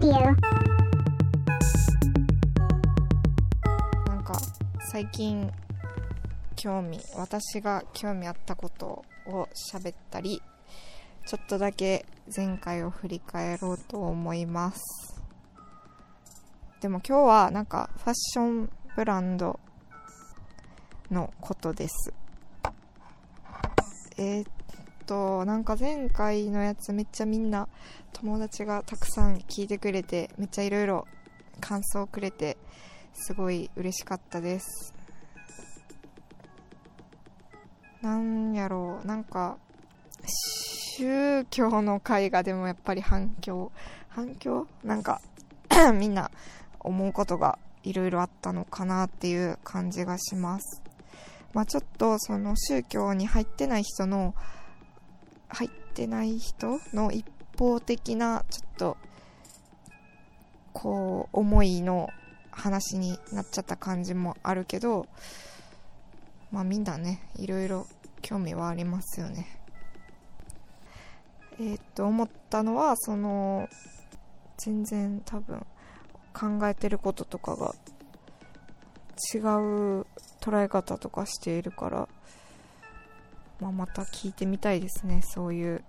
Radio. なんか最近興味私が興味あったことを喋ったりちょっとだけ前回を振り返ろうと思いますでも今日はなんかファッションブランドのことですえー、っとなんか前回のやつめっちゃみんな友達がたくさん聞いてくれてめっちゃいろいろ感想くれてすごい嬉しかったです。なんやろうなんか宗教の会がでもやっぱり反響反響？なんか みんな思うことがいろいろあったのかなっていう感じがします。まあちょっとその宗教に入ってない人の入ってない人の一方的なちょっとこう思いの話になっちゃった感じもあるけどまあみんなねいろいろ興味はありますよね。えー、っと思ったのはその全然多分考えてることとかが違う捉え方とかしているから、まあ、また聞いてみたいですね。そういう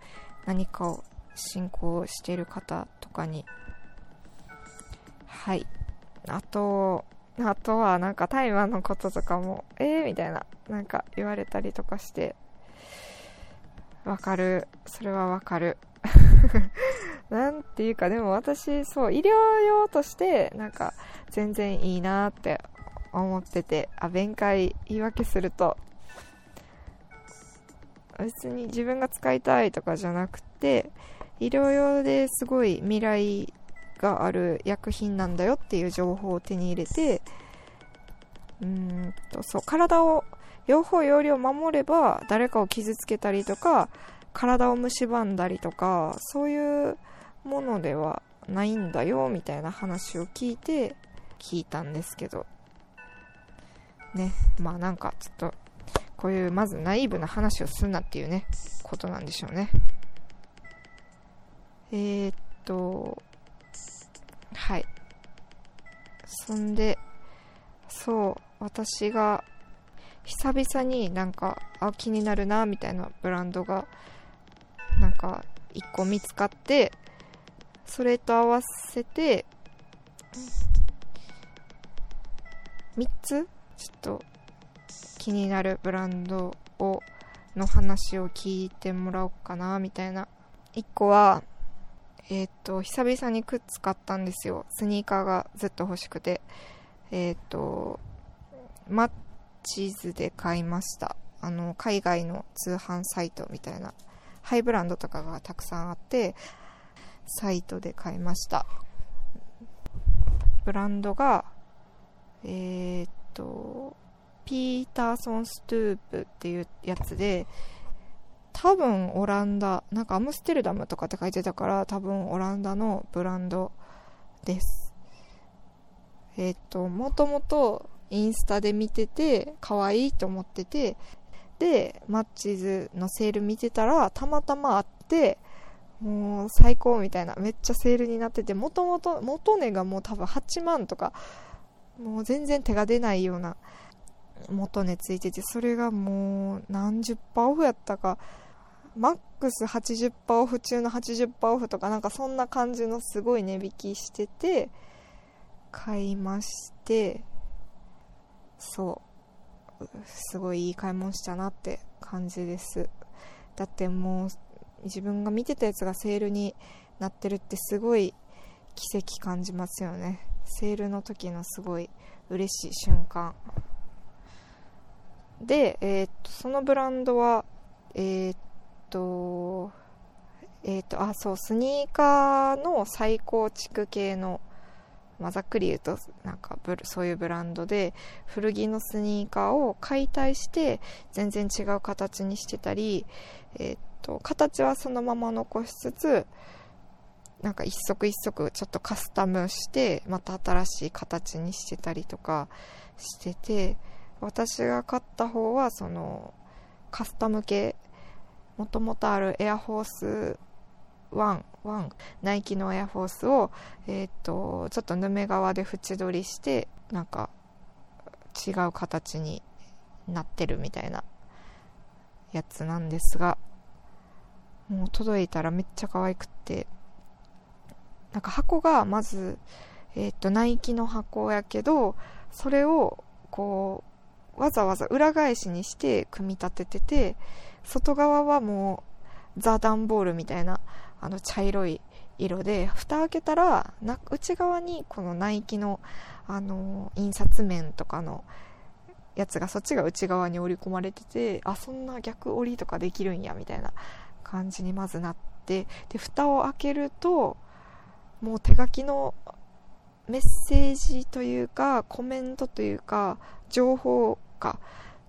何かを信仰している方とかに。はい。あとあとはなんか大麻のこととかもえー、みたいななんか言われたりとかして。わかる。それはわかる。なんていうかでも私そう医療用としてなんか全然いいなって思っててあ弁解言い訳すると別に自分が使いたいとかじゃなくて医療用ですごい未来がある薬品なんだよっていう情報を手に入れてうんとそう体を用法用量を守れば誰かを傷つけたりとか体を蝕んだりとかそういうものではないんだよみたいな話を聞いて聞いたんですけど。ねまあなんかちょっとこういうまずナイーブな話をすんなっていうねことなんでしょうね。えー、っとはい。そんでそう私が久々になんかあ気になるなみたいなブランドがなんか1個見つかってそれと合わせて3つ？ちょっと気になるブランドをの話を聞いてもらおうかなみたいな。1個はえっ、と久々に靴買ったんですよ。スニーカーがずっと欲しくて。えっ、とマッチーズで買いました。あの海外の通販サイトみたいな。ハイブランドとかがたくさんあってサイトで買いました。ブランドがえー、っとピーターソンストゥープっていうやつで多分オランダなんかアムステルダムとかって書いてたから多分オランダのブランドです。えー、っともともとインスタで見てて可愛いと思っててでマッチーズのセール見てたらたまたまあってもう最高みたいなめっちゃセールになっててもともと元値がもう多分8万とかもう全然手が出ないような元値ついててそれがもう何十パーオフやったか。マックス80%オフ中の80%オフとかなんかそんな感じのすごい値引きしてて買いましてそう。すごいいい買い物したなって感じです。だってもう自分が見てたやつがセールになってるってすごい奇跡感じますよね。セールの時のすごい嬉しい瞬間。で、えー、っとそのブランドはえー、っとえ、っとあそうスニーカーの再構築系のまあ、ざっくり言うとなんかそういうブランドで古着のスニーカーを解体して全然違う形にしてたり、えー、っと形はそのまま残しつつなんか一足一足ちょっとカスタムしてまた新しい形にしてたりとかしてて私が買った方はそのカスタム系。もともとあるエアフォース1、1、ナイキのエアフォースを、えっ、と、ちょっとヌメ革で縁取りして、なんか、違う形になってるみたいなやつなんですが、もう届いたらめっちゃ可愛くって、なんか箱がまず、えっ、と、ナイキの箱やけど、それを、こう、わざわざ裏返しにして組み立ててて、外側はもう、ザ・ダンボールみたいな、あの、茶色い色で、蓋開けたら、内側にこのナイキの、あの、印刷面とかの、やつがそっちが内側に折り込まれててあそんな逆折りとかできるんやみたいな感じにまずなってで蓋を開けるともう手書きのメッセージというかコメントというか情報が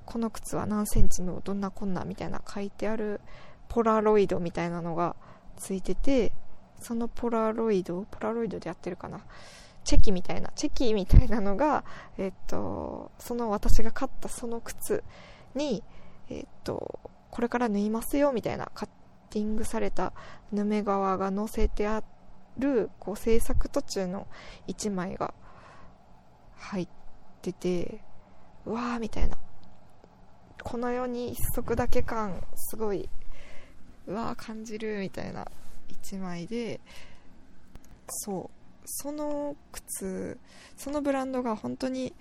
この靴は何センチのどんなこんなみたいな書いてあるポラロイドみたいなのがついててそのポラロイドポラロイドでやってるかな。チェキみたいなチェキみたいなのが、えっと、その私が買ったその靴に、えっと、これから縫いますよみたいなカッティングされたヌメ革が載せてあってるこう制作途中の1枚が入っててうわーみたいな。この世に一足だけ感すごいうわー感じるみたいな1枚でそう。その靴そのブランドが本当に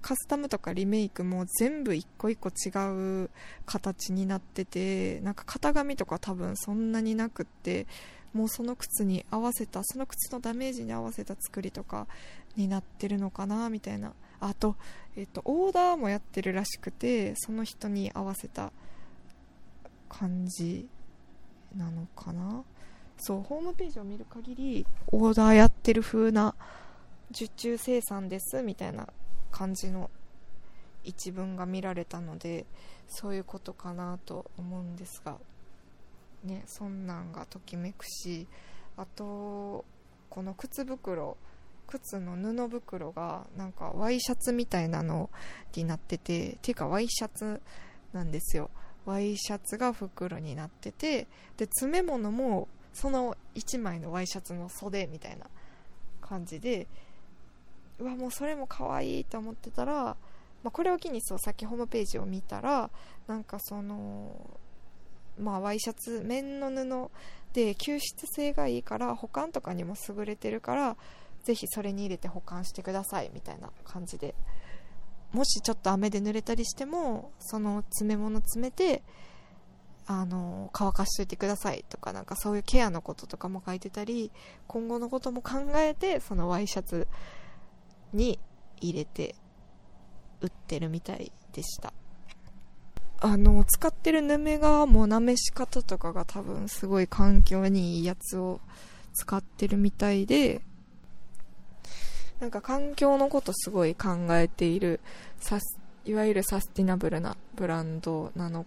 カスタムとかリメイクも全部一個一個違う形になっててなんか型紙とか多分そんなになくってもうその靴に合わせたその靴のダメージに合わせた作りとかになってるのかなみたいな。あと,、えっとオーダーもやってるらしくてその人に合わせた感じなのかな。そうホームページを見る限りオーダーやってる風な受注生産ですみたいな感じの一文が見られたのでそういうことかなと思うんですが。ねそんなんがときめくしあとこの靴袋靴の布袋がなんかワイシャツみたいなのになっててていうかワイシャツなんですよ。ワイシャツが袋になっててで詰め物もその1枚のワイシャツの袖みたいな感じでうわもうそれも可愛いと思ってたら、まあ、これを機にそうさっきホームページを見たらなんかそのまあワイシャツ綿の布で吸湿性がいいから保管とかにも優れてるからぜひそれに入れて保管してくださいみたいな感じでもしちょっと雨で濡れたりしてもその詰め物詰めてあの、乾かしといてくださいとか、なんかそういうケアのこととかも書いてたり、今後のことも考えて、そのワイシャツに入れて売ってるみたいでした。あの、使ってるヌメ革もなめし方とかが多分すごい環境にいいやつを使ってるみたいで、なんか環境のことすごい考えている、いわゆるサスティナブルなブランドなの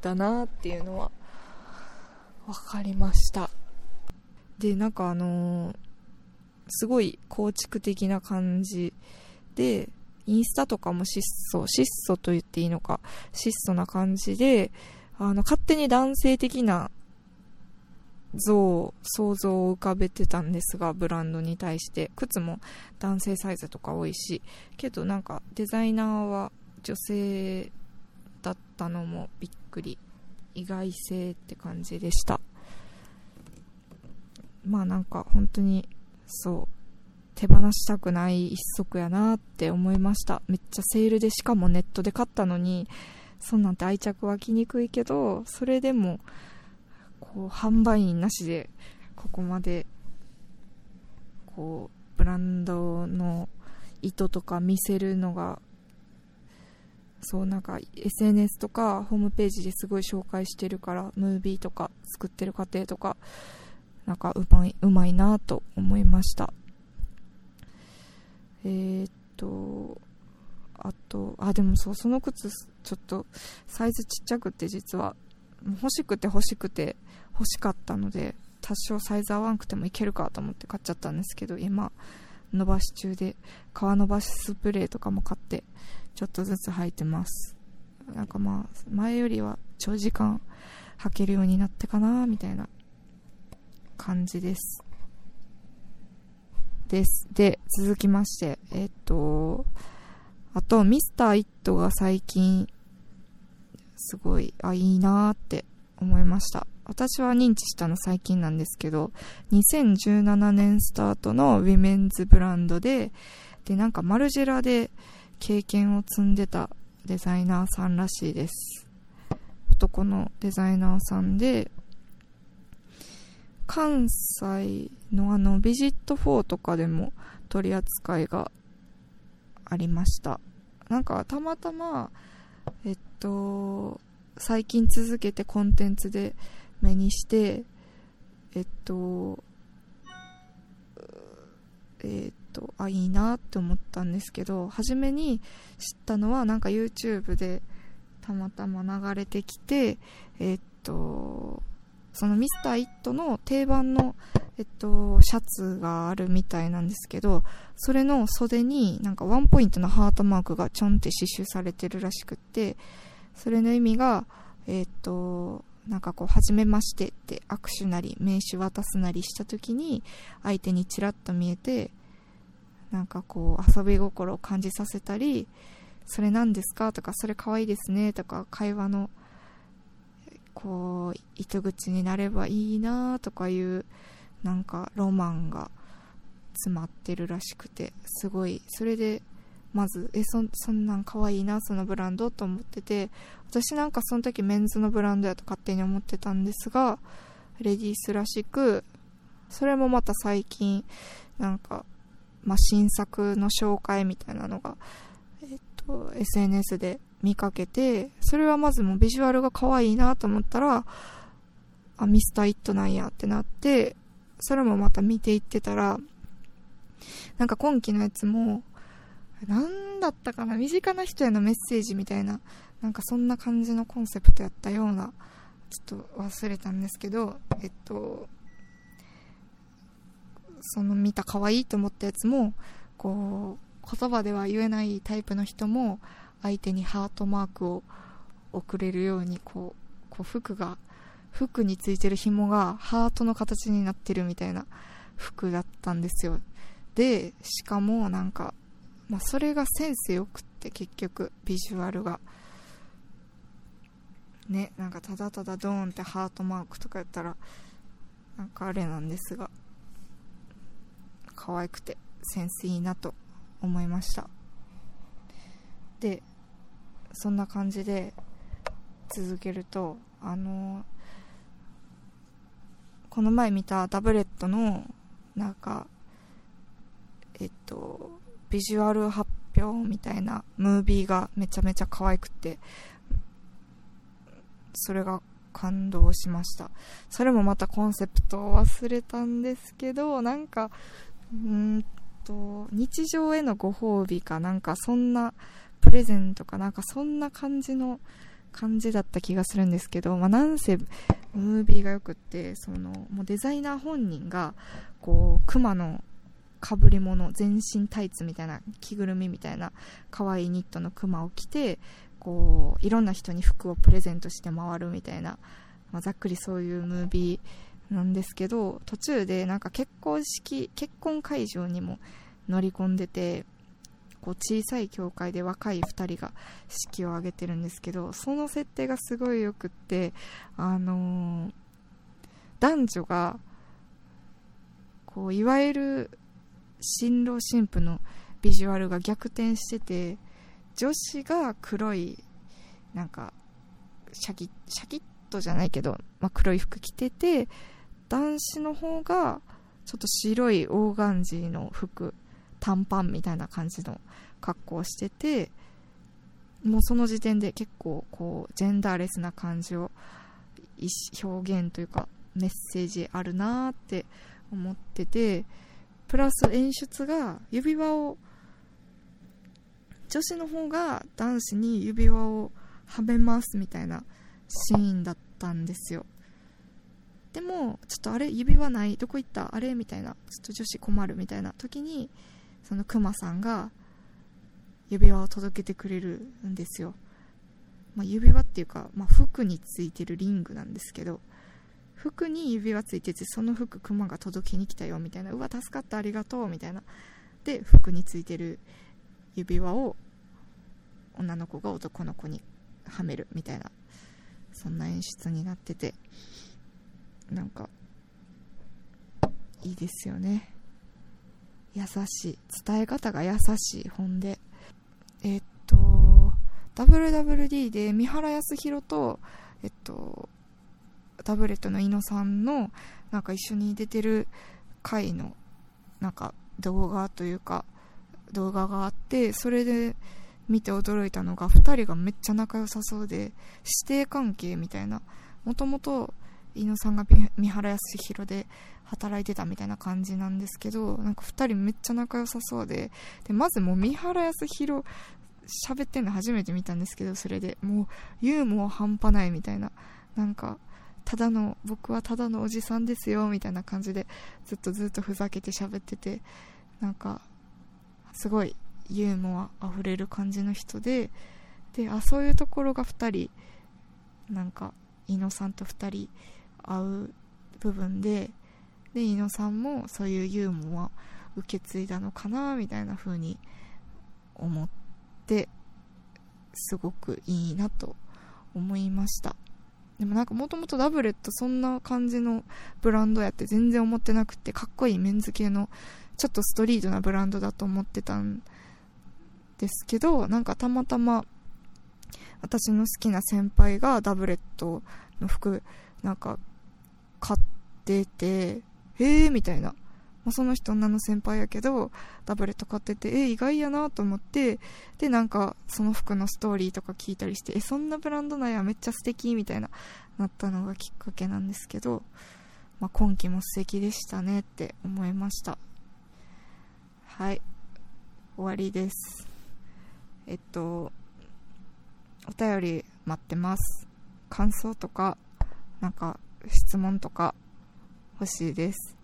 だなっていうのは分かりました。でなんかあのー、すごい構築的な感じでインスタとかも質素質素と言っていいのか質素な感じであの勝手に男性的な像想像を浮かべてたんですがブランドに対して。靴も男性サイズとか多いしけどなんかデザイナーは女性だったのもびっくり。意外性って感じでした。まあなんか本当にそう。手放したくない一足やなって思いました。めっちゃセールでしかもネットで買ったのにそんなんて愛着湧きにくいけどそれでもこう販売員なしでここまでこうブランドの意図とか見せるのがそうなんか SNS とかホームページですごい紹介してるからムービーとか作ってる過程とかなんかうまいうまいなと思いました。えー、っとあとあでもそうその靴ちょっとサイズちっちゃくて実は欲しくて欲しくて欲しかったので多少サイズ合わんくてもいけるかと思って買っちゃったんですけど今伸ばし中で皮伸ばしスプレーとかも買ってちょっとずつ履いてますなんかまあ前よりは長時間履けるようになってかなみたいな感じです。です。で、続きまして、えっと、あと、ミスター・イットが最近、すごい、あ、いいなーって思いました。私は認知したの最近なんですけど、2017年スタートのウィメンズブランドで、で、なんかマルジェラで経験を積んでたデザイナーさんらしいです。男のデザイナーさんで、関西のあのビジット4とかでも取り扱いがありました。なんかたまたま、えっと、最近続けてコンテンツで目にして、えっと、えっと、あ、いいなって思ったんですけど、初めに知ったのはなんか YouTube でたまたま流れてきて、えっと、そのミスター・イットの定番の、えっと、シャツがあるみたいなんですけど、それの袖になんかワンポイントのハートマークがちょんって刺繍されてるらしくって、それの意味が、えっと、なんかこう、はじめましてって握手なり名刺渡すなりした時に相手にちらっと見えて、なんかこう、遊び心を感じさせたり、それ何ですか？とか、それ可愛いですね？とか、会話の、こう、糸口になればいいなとかいう、なんかロマンが詰まってるらしくて、すごい、それで、まず、え、そ、そんなん可愛いな、そのブランドと思ってて、私なんかその時メンズのブランドやと勝手に思ってたんですが、レディースらしく、それもまた最近、なんか、まあ、新作の紹介みたいなのが、えっと、SNS で見かけて、それはまずもうビジュアルが可愛いなと思ったら、あ、ミスター・イットなんやってなって、それもまた見ていってたら、なんか今期のやつも、なんだったかな身近な人へのメッセージみたいな、なんかそんな感じのコンセプトやったような、ちょっと忘れたんですけど、えっと、その見た可愛いと思ったやつも、こう、言葉では言えないタイプの人も、相手にハートマークを送れるように、こう、こう服が、服についてる紐がハートの形になってるみたいな服だったんですよ。で、しかもなんか、まあ、それがセンスよくって結局ビジュアルがねなんかただただドーンってハートマークとかやったらなんかあれなんですが可愛くてセンスいいなと思いましたでそんな感じで続けるとあのこの前見たタブレットのなんかえっとビジュアル発表みたいなムービーがめちゃめちゃ可愛くて、それが感動しました。それもまたコンセプトを忘れたんですけど、なんか、うんと、日常へのご褒美かなんかそんなプレゼントかなんかそんな感じの感じだった気がするんですけど、まあ、なんせムービーがよくって、その、もうデザイナー本人が、こう、熊のかぶり物全身タイツみたいな着ぐるみみたいな可愛いニットのクマを着てこういろんな人に服をプレゼントして回るみたいな、まあ、ざっくりそういうムービーなんですけど途中でなんか結婚式結婚会場にも乗り込んでてこう小さい教会で若い2人が式を挙げてるんですけどその設定がすごいよくってあのー、男女がこういわゆる新郎新婦のビジュアルが逆転してて女子が黒いなんかシャキシャキッとじゃないけど、まあ、黒い服着てて男子の方がちょっと白いオーガンジーの服短パンみたいな感じの格好をしててもうその時点で結構こうジェンダーレスな感じを表現というかメッセージあるなーって思っててプラス演出が指輪を女子の方が男子に指輪をはめますみたいなシーンだったんですよ。でもちょっとあれ指輪ない？どこ行った？あれ？みたいな。ちょっと女子困るみたいな時にそのクマさんが指輪を届けてくれるんですよ、まあ、指輪っていうか、まあ、服についてるリングなんですけど服に指輪ついててその服クマが届けに来たよみたいなうわ助かったありがとうみたいな。で服についてる指輪を女の子が男の子にはめるみたいなそんな演出になっててなんかいいですよね。優しい伝え方が優しい本で。えっと WWD で三原康弘とえっとタブレットの猪野さんのなんか一緒に出てる回のなんか動画というか動画があってそれで見て驚いたのが2人がめっちゃ仲良さそうで師弟関係みたいな。もともと飯野さんが三原康弘で働いてたみたいな感じなんですけどなんか2人めっちゃ仲良さそうででまずもう三原康弘喋ってんの初めて見たんですけどそれで。もうユーモア半端ないみたいな。なんかただの僕はただのおじさんですよみたいな感じでずっとずっとふざけて喋っててなんかすごいユーモアあふれる感じの人でであそういうところが2人なんか伊野さんと2人会う部分でで伊野さんもそういうユーモア受け継いだのかなみたいな風に思ってすごくいいなと思いました。でもなんかもともとダブレットそんな感じのブランドやって全然思ってなくてかっこいいメンズ系のちょっとストリートなブランドだと思ってたんですけどなんかたまたま私の好きな先輩がダブレットの服なんか買っててえー、みたいな、まあ、その人女の先輩やけどダブレット買っててえー、意外やなと思ってでなんかその服のストーリーとか聞いたりしてえそんなブランドなんやめっちゃ素敵みたいななったのがきっかけなんですけど、まあ、今季も素敵でしたねって思いました。はい。終わりです。えっとお便り待ってます。感想とかなんか質問とか欲しいです。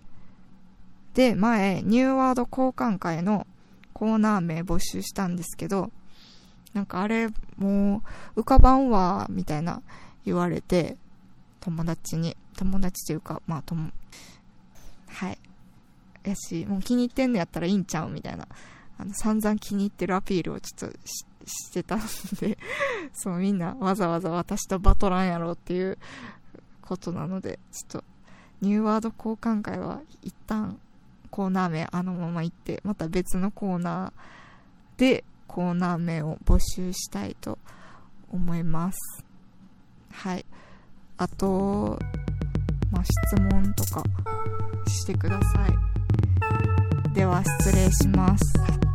で前ニューワード交換会のコーナー名募集したんですけどなんかあれもう浮かばんわみたいな言われて友達に友達というかまあともはい。やしもう気に入ってんのやったらいいんちゃうみたいなあの散々気に入ってるアピールをちょっとしてたんで そうみんなわざわざ私とバトランやろうっていうことなのでちょっとニューワード交換会は一旦コーナー名あのまま行ってまた別のコーナーでコーナー名を募集したいと思います。はい。あとまあ質問とかしてください。では失礼します。